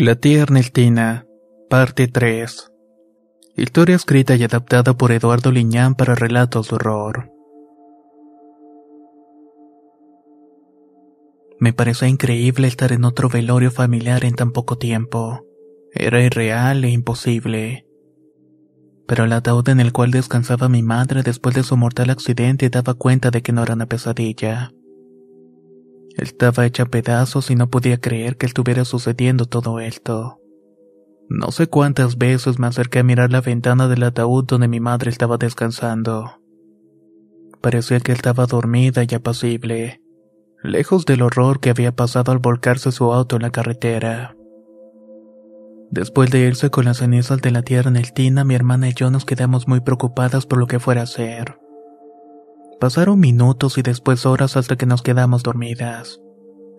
La tía Ernestina, parte 3. Historia escrita y adaptada por Eduardo Liñán para relatos de horror. Me parecía increíble estar en otro velorio familiar en tan poco tiempo. Era irreal e imposible. Pero el ataúd en el cual descansaba mi madre después de su mortal accidente daba cuenta de que no era una pesadilla. Estaba hecha pedazos y no podía creer que estuviera sucediendo todo esto. No sé cuántas veces me acerqué a mirar la ventana del ataúd donde mi madre estaba descansando. Parecía que estaba dormida y apacible, lejos del horror que había pasado al volcarse su auto en la carretera. Después de irse con las cenizas de la tierra en el tina, mi hermana y yo nos quedamos muy preocupadas por lo que fuera a ser. Pasaron minutos y después horas hasta que nos quedamos dormidas.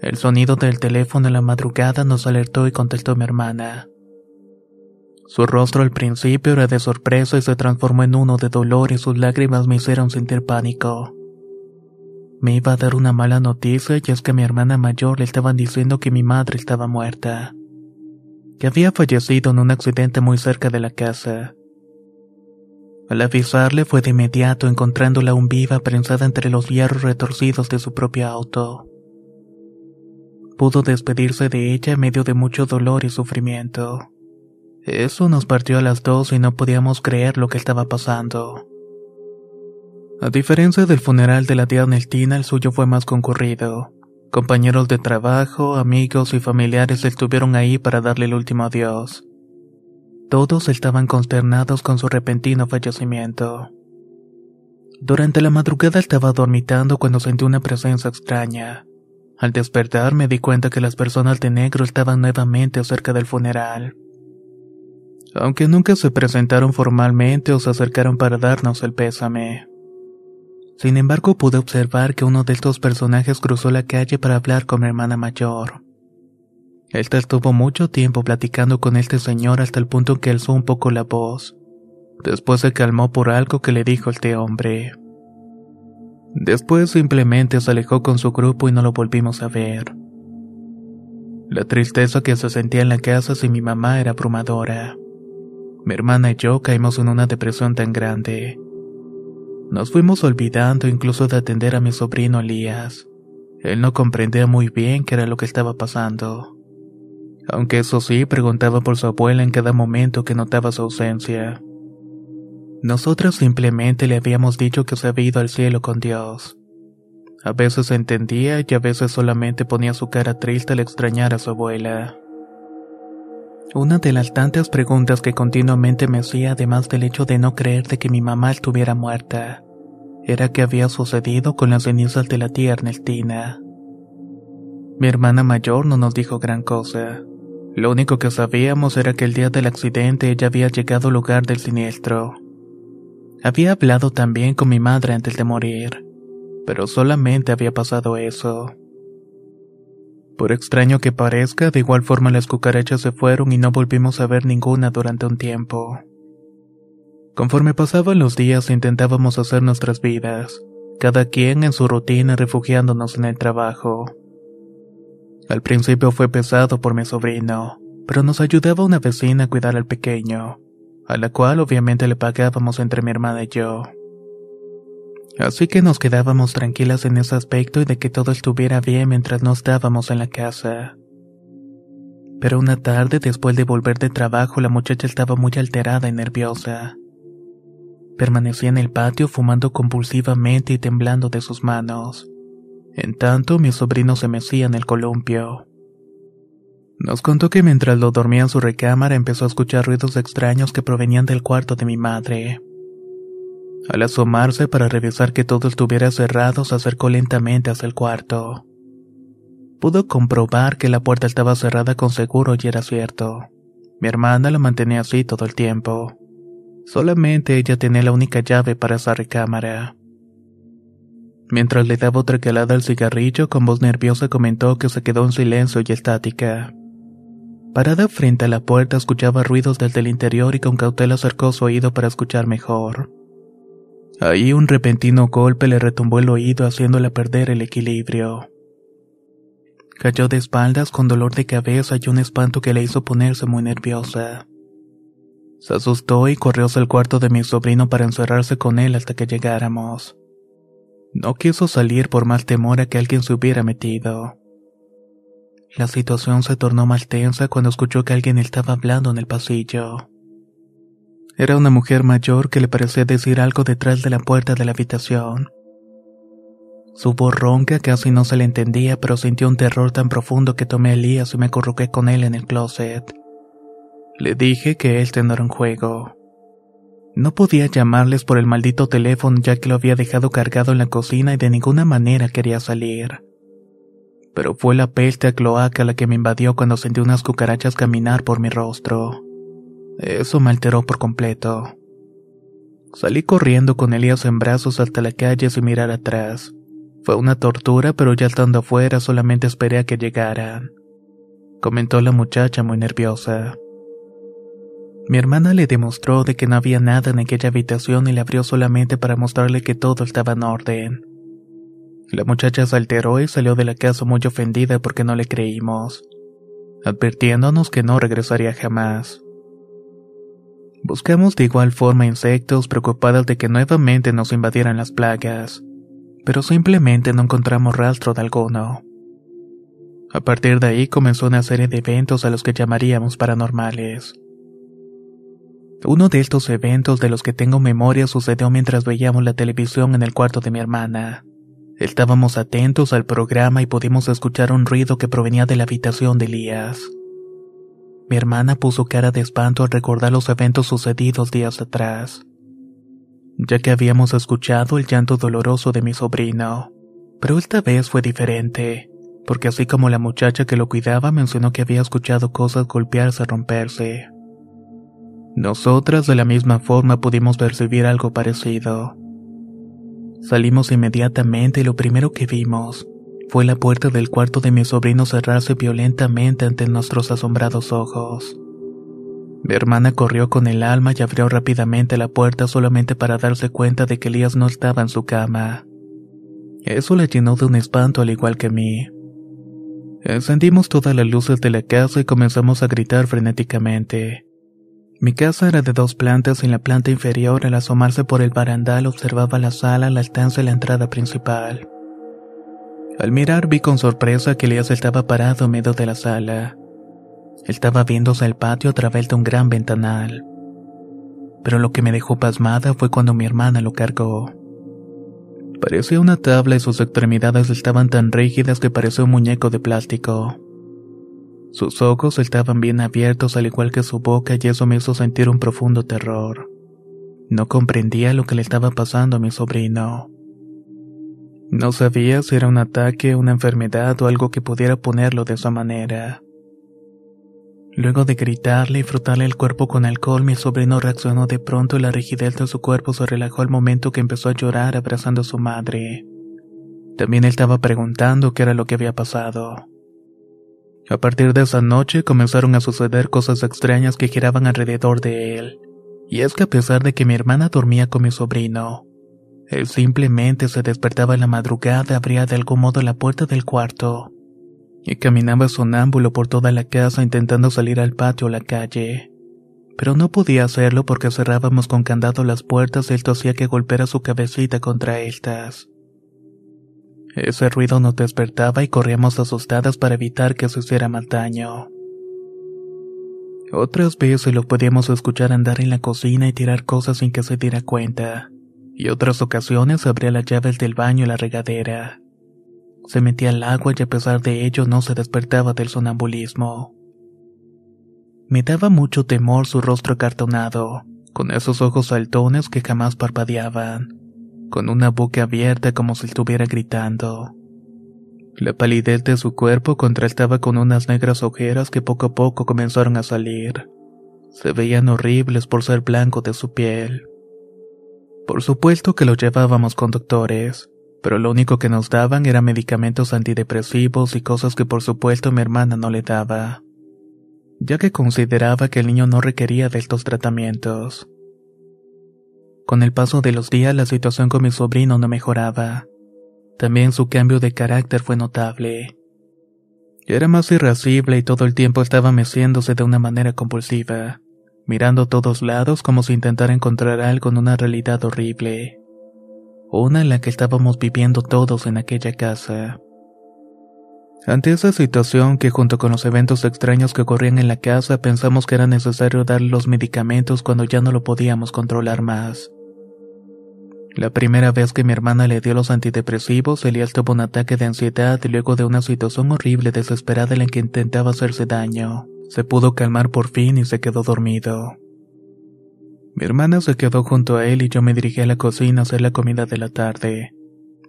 El sonido del teléfono en la madrugada nos alertó y contestó mi hermana. Su rostro al principio era de sorpresa y se transformó en uno de dolor y sus lágrimas me hicieron sentir pánico. Me iba a dar una mala noticia y es que a mi hermana mayor le estaban diciendo que mi madre estaba muerta, que había fallecido en un accidente muy cerca de la casa. Al avisarle fue de inmediato encontrándola aún viva prensada entre los hierros retorcidos de su propio auto. Pudo despedirse de ella en medio de mucho dolor y sufrimiento. Eso nos partió a las dos y no podíamos creer lo que estaba pasando. A diferencia del funeral de la tía Ernestina, el suyo fue más concurrido. Compañeros de trabajo, amigos y familiares estuvieron ahí para darle el último adiós. Todos estaban consternados con su repentino fallecimiento. Durante la madrugada estaba dormitando cuando sentí una presencia extraña. Al despertar me di cuenta que las personas de negro estaban nuevamente cerca del funeral. Aunque nunca se presentaron formalmente o se acercaron para darnos el pésame. Sin embargo pude observar que uno de estos personajes cruzó la calle para hablar con mi hermana mayor. Esta estuvo mucho tiempo platicando con este señor hasta el punto que alzó un poco la voz. Después se calmó por algo que le dijo este hombre. Después simplemente se alejó con su grupo y no lo volvimos a ver. La tristeza que se sentía en la casa sin mi mamá era abrumadora. Mi hermana y yo caímos en una depresión tan grande. Nos fuimos olvidando incluso de atender a mi sobrino Elías. Él no comprendía muy bien qué era lo que estaba pasando aunque eso sí preguntaba por su abuela en cada momento que notaba su ausencia. Nosotros simplemente le habíamos dicho que se había ido al cielo con Dios. A veces entendía y a veces solamente ponía su cara triste al extrañar a su abuela. Una de las tantas preguntas que continuamente me hacía, además del hecho de no creer de que mi mamá estuviera muerta, era qué había sucedido con las cenizas de la tía Ernestina. Mi hermana mayor no nos dijo gran cosa. Lo único que sabíamos era que el día del accidente ella había llegado al lugar del siniestro. Había hablado también con mi madre antes de morir, pero solamente había pasado eso. Por extraño que parezca, de igual forma las cucarachas se fueron y no volvimos a ver ninguna durante un tiempo. Conforme pasaban los días intentábamos hacer nuestras vidas, cada quien en su rutina refugiándonos en el trabajo. Al principio fue pesado por mi sobrino, pero nos ayudaba una vecina a cuidar al pequeño, a la cual obviamente le pagábamos entre mi hermana y yo. Así que nos quedábamos tranquilas en ese aspecto y de que todo estuviera bien mientras no estábamos en la casa. Pero una tarde, después de volver de trabajo, la muchacha estaba muy alterada y nerviosa. Permanecía en el patio fumando convulsivamente y temblando de sus manos. En tanto, mi sobrino se mecía en el columpio. Nos contó que mientras lo dormía en su recámara empezó a escuchar ruidos extraños que provenían del cuarto de mi madre. Al asomarse para revisar que todo estuviera cerrado, se acercó lentamente hacia el cuarto. Pudo comprobar que la puerta estaba cerrada con seguro y era cierto. Mi hermana la mantenía así todo el tiempo. Solamente ella tenía la única llave para esa recámara. Mientras le daba otra calada al cigarrillo, con voz nerviosa comentó que se quedó en silencio y estática. Parada frente a la puerta escuchaba ruidos desde el interior y con cautela acercó su oído para escuchar mejor. Ahí un repentino golpe le retumbó el oído haciéndola perder el equilibrio. Cayó de espaldas con dolor de cabeza y un espanto que le hizo ponerse muy nerviosa. Se asustó y corrió hacia el cuarto de mi sobrino para encerrarse con él hasta que llegáramos. No quiso salir por más temor a que alguien se hubiera metido. La situación se tornó más tensa cuando escuchó que alguien estaba hablando en el pasillo. Era una mujer mayor que le parecía decir algo detrás de la puerta de la habitación. Su voz ronca casi no se le entendía, pero sintió un terror tan profundo que tomé a Elías y me acurruqué con él en el closet. Le dije que este no un juego. No podía llamarles por el maldito teléfono ya que lo había dejado cargado en la cocina y de ninguna manera quería salir pero fue la peste a cloaca la que me invadió cuando sentí unas cucarachas caminar por mi rostro. Eso me alteró por completo. Salí corriendo con Elías en brazos hasta la calle sin mirar atrás. Fue una tortura, pero ya estando afuera solamente esperé a que llegaran. Comentó la muchacha muy nerviosa. Mi hermana le demostró de que no había nada en aquella habitación y le abrió solamente para mostrarle que todo estaba en orden. La muchacha se alteró y salió de la casa muy ofendida porque no le creímos, advirtiéndonos que no regresaría jamás. Buscamos de igual forma insectos preocupadas de que nuevamente nos invadieran las plagas, pero simplemente no encontramos rastro de alguno. A partir de ahí comenzó una serie de eventos a los que llamaríamos paranormales. Uno de estos eventos de los que tengo memoria sucedió mientras veíamos la televisión en el cuarto de mi hermana. Estábamos atentos al programa y pudimos escuchar un ruido que provenía de la habitación de Elías. Mi hermana puso cara de espanto al recordar los eventos sucedidos días atrás, ya que habíamos escuchado el llanto doloroso de mi sobrino. Pero esta vez fue diferente, porque así como la muchacha que lo cuidaba mencionó que había escuchado cosas golpearse romperse. Nosotras de la misma forma pudimos percibir algo parecido. Salimos inmediatamente y lo primero que vimos fue la puerta del cuarto de mi sobrino cerrarse violentamente ante nuestros asombrados ojos. Mi hermana corrió con el alma y abrió rápidamente la puerta solamente para darse cuenta de que Elías no estaba en su cama. Eso le llenó de un espanto al igual que a mí. Encendimos todas las luces de la casa y comenzamos a gritar frenéticamente. Mi casa era de dos plantas y en la planta inferior al asomarse por el barandal observaba la sala, la estancia y la entrada principal. Al mirar vi con sorpresa que Elías estaba parado medio de la sala. Estaba viéndose el patio a través de un gran ventanal. Pero lo que me dejó pasmada fue cuando mi hermana lo cargó. Parecía una tabla y sus extremidades estaban tan rígidas que parecía un muñeco de plástico. Sus ojos estaban bien abiertos al igual que su boca y eso me hizo sentir un profundo terror. No comprendía lo que le estaba pasando a mi sobrino. No sabía si era un ataque, una enfermedad o algo que pudiera ponerlo de esa manera. Luego de gritarle y frotarle el cuerpo con alcohol, mi sobrino reaccionó de pronto y la rigidez de su cuerpo se relajó al momento que empezó a llorar abrazando a su madre. También él estaba preguntando qué era lo que había pasado. A partir de esa noche comenzaron a suceder cosas extrañas que giraban alrededor de él. Y es que a pesar de que mi hermana dormía con mi sobrino, él simplemente se despertaba en la madrugada, abría de algún modo la puerta del cuarto y caminaba sonámbulo por toda la casa intentando salir al patio o la calle. pero no podía hacerlo porque cerrábamos con candado las puertas y esto hacía que golpeara su cabecita contra estas. Ese ruido nos despertaba y corríamos asustadas para evitar que se hiciera mal daño. Otras veces lo podíamos escuchar andar en la cocina y tirar cosas sin que se diera cuenta, y otras ocasiones abría las llaves del baño y la regadera. Se metía al agua y a pesar de ello no se despertaba del sonambulismo. Me daba mucho temor su rostro acartonado, con esos ojos saltones que jamás parpadeaban, con una boca abierta como si estuviera gritando. La palidez de su cuerpo contrastaba con unas negras ojeras que poco a poco comenzaron a salir. Se veían horribles por ser blanco de su piel. Por supuesto que lo llevábamos con doctores, pero lo único que nos daban eran medicamentos antidepresivos y cosas que por supuesto mi hermana no le daba, ya que consideraba que el niño no requería de estos tratamientos. Con el paso de los días la situación con mi sobrino no mejoraba. También su cambio de carácter fue notable. Era más irascible y todo el tiempo estaba meciéndose de una manera compulsiva, mirando a todos lados como si intentara encontrar algo en una realidad horrible. Una en la que estábamos viviendo todos en aquella casa. Ante esa situación que junto con los eventos extraños que ocurrían en la casa pensamos que era necesario darle los medicamentos cuando ya no lo podíamos controlar más. La primera vez que mi hermana le dio los antidepresivos, Elías tuvo un ataque de ansiedad luego de una situación horrible desesperada en la que intentaba hacerse daño. Se pudo calmar por fin y se quedó dormido. Mi hermana se quedó junto a él y yo me dirigí a la cocina a hacer la comida de la tarde.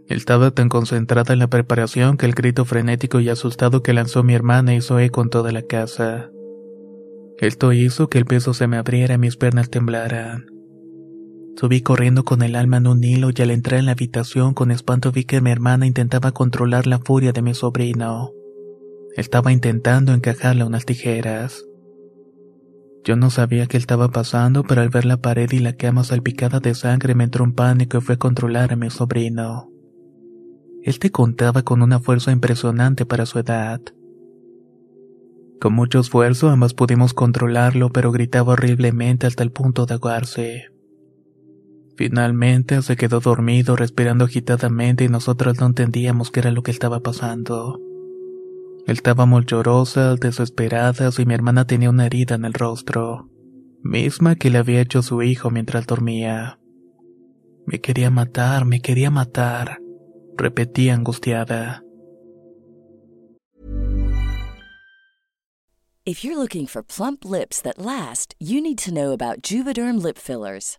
Estaba tan concentrada en la preparación que el grito frenético y asustado que lanzó mi hermana hizo eco en toda la casa. Esto hizo que el peso se me abriera y mis piernas temblaran. Subí corriendo con el alma en un hilo y al entrar en la habitación con espanto vi que mi hermana intentaba controlar la furia de mi sobrino. Estaba intentando encajarle unas tijeras. Yo no sabía qué estaba pasando, pero al ver la pared y la cama salpicada de sangre me entró un pánico y fue a controlar a mi sobrino. Él te contaba con una fuerza impresionante para su edad. Con mucho esfuerzo ambas pudimos controlarlo, pero gritaba horriblemente hasta el punto de ahogarse. Finalmente se quedó dormido respirando agitadamente y nosotros no entendíamos qué era lo que estaba pasando. Estábamos llorosas, desesperadas y mi hermana tenía una herida en el rostro, misma que le había hecho su hijo mientras dormía. Me quería matar, me quería matar, repetía angustiada. If you're looking for plump lips that last, you need to know about Juvederm lip fillers.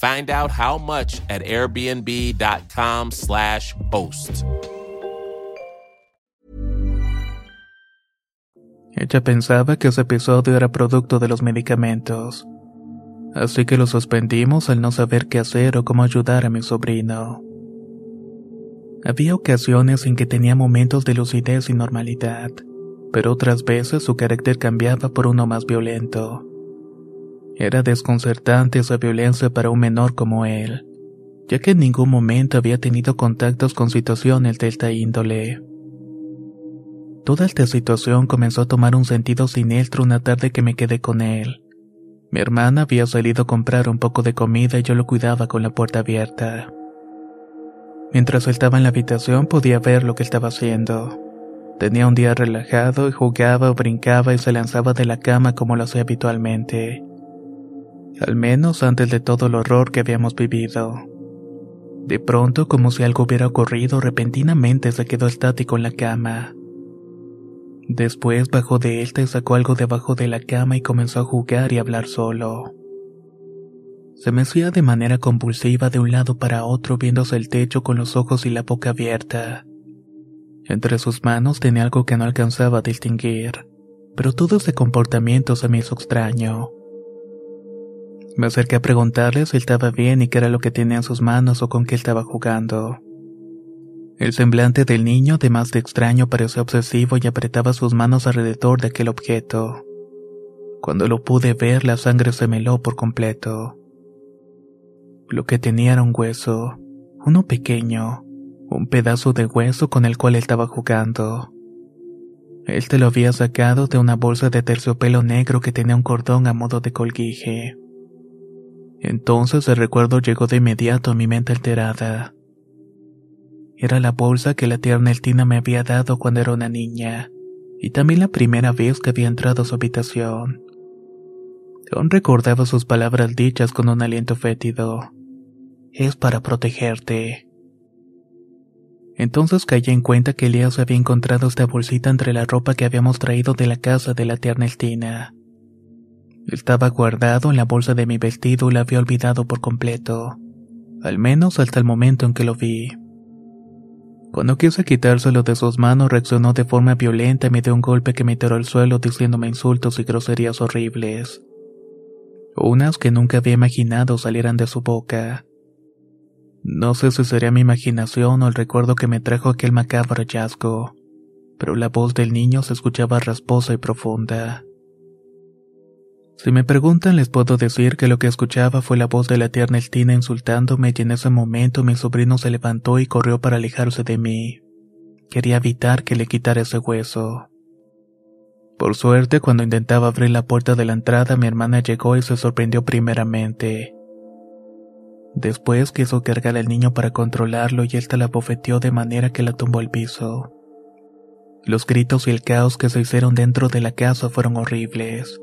Find out how much at airbnb.com/slash. Ella pensaba que ese episodio era producto de los medicamentos. Así que lo suspendimos al no saber qué hacer o cómo ayudar a mi sobrino. Había ocasiones en que tenía momentos de lucidez y normalidad, pero otras veces su carácter cambiaba por uno más violento. Era desconcertante esa violencia para un menor como él, ya que en ningún momento había tenido contactos con situaciones de esta índole. Toda esta situación comenzó a tomar un sentido siniestro una tarde que me quedé con él. Mi hermana había salido a comprar un poco de comida y yo lo cuidaba con la puerta abierta. Mientras estaba en la habitación podía ver lo que estaba haciendo. Tenía un día relajado y jugaba o brincaba y se lanzaba de la cama como lo hacía habitualmente. Al menos antes de todo el horror que habíamos vivido. De pronto, como si algo hubiera ocurrido, repentinamente se quedó estático en la cama. Después bajó de él y sacó algo debajo de la cama y comenzó a jugar y hablar solo. Se mecía de manera convulsiva de un lado para otro viéndose el techo con los ojos y la boca abierta. Entre sus manos tenía algo que no alcanzaba a distinguir, pero todo ese comportamiento se me hizo extraño. Me acerqué a preguntarle si estaba bien y qué era lo que tenía en sus manos o con qué estaba jugando. El semblante del niño, de más de extraño, parecía obsesivo y apretaba sus manos alrededor de aquel objeto. Cuando lo pude ver, la sangre se meló por completo. Lo que tenía era un hueso, uno pequeño, un pedazo de hueso con el cual estaba jugando. Él te lo había sacado de una bolsa de terciopelo negro que tenía un cordón a modo de colguije. Entonces el recuerdo llegó de inmediato a mi mente alterada. Era la bolsa que la tierna Eltina me había dado cuando era una niña, y también la primera vez que había entrado a su habitación. Aún recordaba sus palabras dichas con un aliento fétido. Es para protegerte. Entonces caí en cuenta que Elías había encontrado esta bolsita entre la ropa que habíamos traído de la casa de la tierna Eltina. Estaba guardado en la bolsa de mi vestido y la había olvidado por completo, al menos hasta el momento en que lo vi. Cuando quise quitárselo de sus manos reaccionó de forma violenta y me dio un golpe que me tiró al suelo diciéndome insultos y groserías horribles. Unas que nunca había imaginado salieran de su boca. No sé si sería mi imaginación o el recuerdo que me trajo aquel macabro hallazgo, pero la voz del niño se escuchaba rasposa y profunda. Si me preguntan les puedo decir que lo que escuchaba fue la voz de la tierna Estina insultándome y en ese momento mi sobrino se levantó y corrió para alejarse de mí. Quería evitar que le quitara ese hueso. Por suerte, cuando intentaba abrir la puerta de la entrada, mi hermana llegó y se sorprendió primeramente. Después quiso cargar al niño para controlarlo y ésta la bofeteó de manera que la tumbó al piso. Los gritos y el caos que se hicieron dentro de la casa fueron horribles.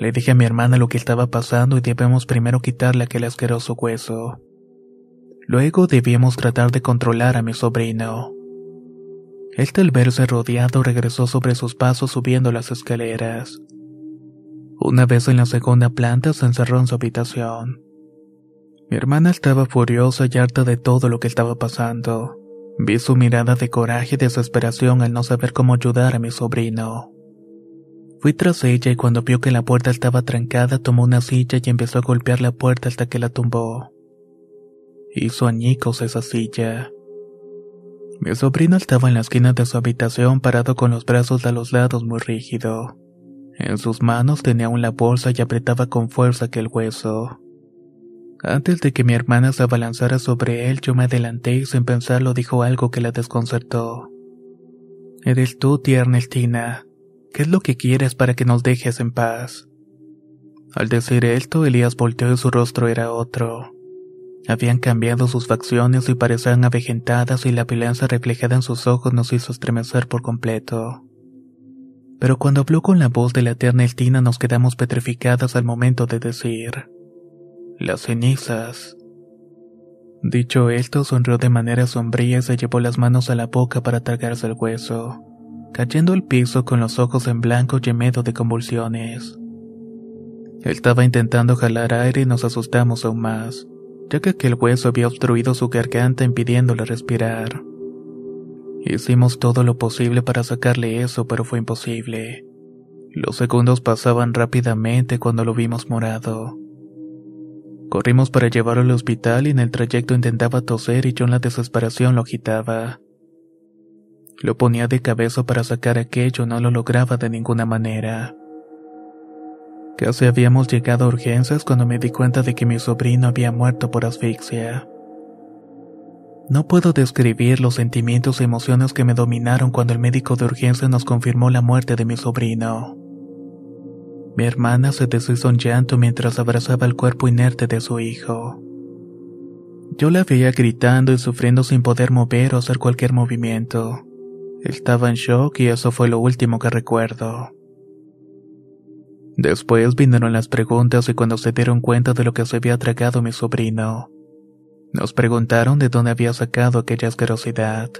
Le dije a mi hermana lo que estaba pasando y debemos primero quitarle aquel asqueroso hueso. Luego debíamos tratar de controlar a mi sobrino. Este al verse rodeado regresó sobre sus pasos subiendo las escaleras. Una vez en la segunda planta se encerró en su habitación. Mi hermana estaba furiosa y harta de todo lo que estaba pasando. Vi su mirada de coraje y desesperación al no saber cómo ayudar a mi sobrino. Fui tras ella y cuando vio que la puerta estaba trancada tomó una silla y empezó a golpear la puerta hasta que la tumbó. Hizo añicos esa silla. Mi sobrino estaba en la esquina de su habitación parado con los brazos a los lados muy rígido. En sus manos tenía la bolsa y apretaba con fuerza aquel hueso. Antes de que mi hermana se abalanzara sobre él, yo me adelanté y sin pensarlo dijo algo que la desconcertó. Eres tú, tierna Estina. ¿Qué es lo que quieres para que nos dejes en paz? Al decir esto, Elías volteó y su rostro era otro. Habían cambiado sus facciones y parecían avejentadas y la violencia reflejada en sus ojos nos hizo estremecer por completo. Pero cuando habló con la voz de la eterna Eltina nos quedamos petrificadas al momento de decir, las cenizas. Dicho esto, sonrió de manera sombría y se llevó las manos a la boca para tragarse el hueso cayendo al piso con los ojos en blanco y medio de convulsiones. Estaba intentando jalar aire y nos asustamos aún más, ya que aquel hueso había obstruido su garganta impidiéndole respirar. Hicimos todo lo posible para sacarle eso, pero fue imposible. Los segundos pasaban rápidamente cuando lo vimos morado. Corrimos para llevarlo al hospital y en el trayecto intentaba toser y yo en la desesperación lo agitaba. Lo ponía de cabeza para sacar aquello, no lo lograba de ninguna manera. Casi habíamos llegado a urgencias cuando me di cuenta de que mi sobrino había muerto por asfixia. No puedo describir los sentimientos y emociones que me dominaron cuando el médico de urgencia nos confirmó la muerte de mi sobrino. Mi hermana se deshizo en llanto mientras abrazaba el cuerpo inerte de su hijo. Yo la veía gritando y sufriendo sin poder mover o hacer cualquier movimiento. Estaba en shock y eso fue lo último que recuerdo. Después vinieron las preguntas y cuando se dieron cuenta de lo que se había tragado mi sobrino, nos preguntaron de dónde había sacado aquella asquerosidad.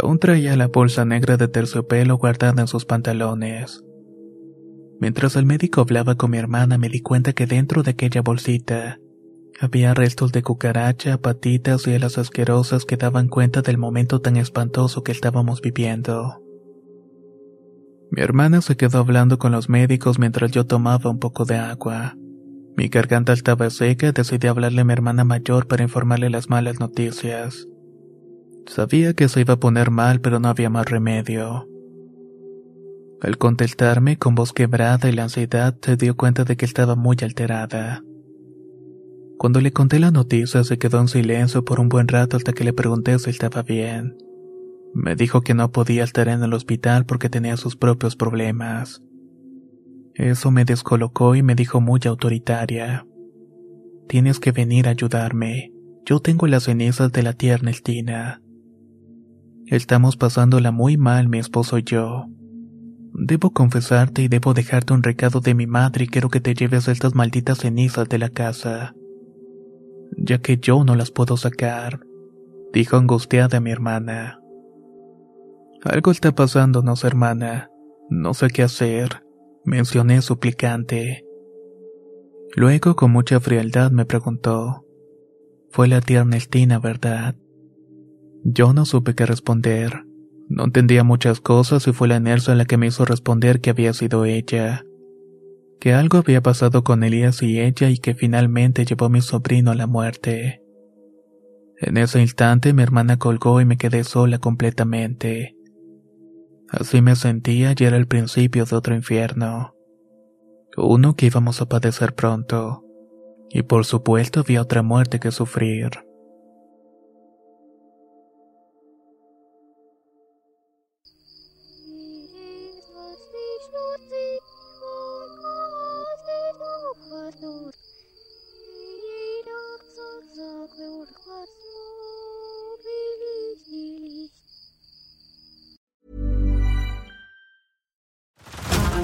Aún traía la bolsa negra de terciopelo guardada en sus pantalones. Mientras el médico hablaba con mi hermana me di cuenta que dentro de aquella bolsita había restos de cucaracha, patitas y alas asquerosas que daban cuenta del momento tan espantoso que estábamos viviendo. Mi hermana se quedó hablando con los médicos mientras yo tomaba un poco de agua. Mi garganta estaba seca decidí hablarle a mi hermana mayor para informarle las malas noticias. Sabía que se iba a poner mal, pero no había más remedio. Al contestarme con voz quebrada y la ansiedad, se dio cuenta de que estaba muy alterada. Cuando le conté la noticia, se quedó en silencio por un buen rato hasta que le pregunté si estaba bien. Me dijo que no podía estar en el hospital porque tenía sus propios problemas. Eso me descolocó y me dijo muy autoritaria. Tienes que venir a ayudarme. Yo tengo las cenizas de la tía Ernestina. Estamos pasándola muy mal mi esposo y yo. Debo confesarte y debo dejarte un recado de mi madre y quiero que te lleves estas malditas cenizas de la casa. Ya que yo no las puedo sacar, dijo angustiada mi hermana. Algo está pasándonos, hermana. No sé qué hacer mencioné suplicante. Luego, con mucha frialdad, me preguntó, Fue la tía Ernestina, ¿verdad? Yo no supe qué responder. No entendía muchas cosas y fue la inercia la que me hizo responder que había sido ella. Que algo había pasado con Elías y ella y que finalmente llevó a mi sobrino a la muerte. En ese instante mi hermana colgó y me quedé sola completamente. Así me sentía y era el principio de otro infierno. Uno que íbamos a padecer pronto. Y por supuesto había otra muerte que sufrir.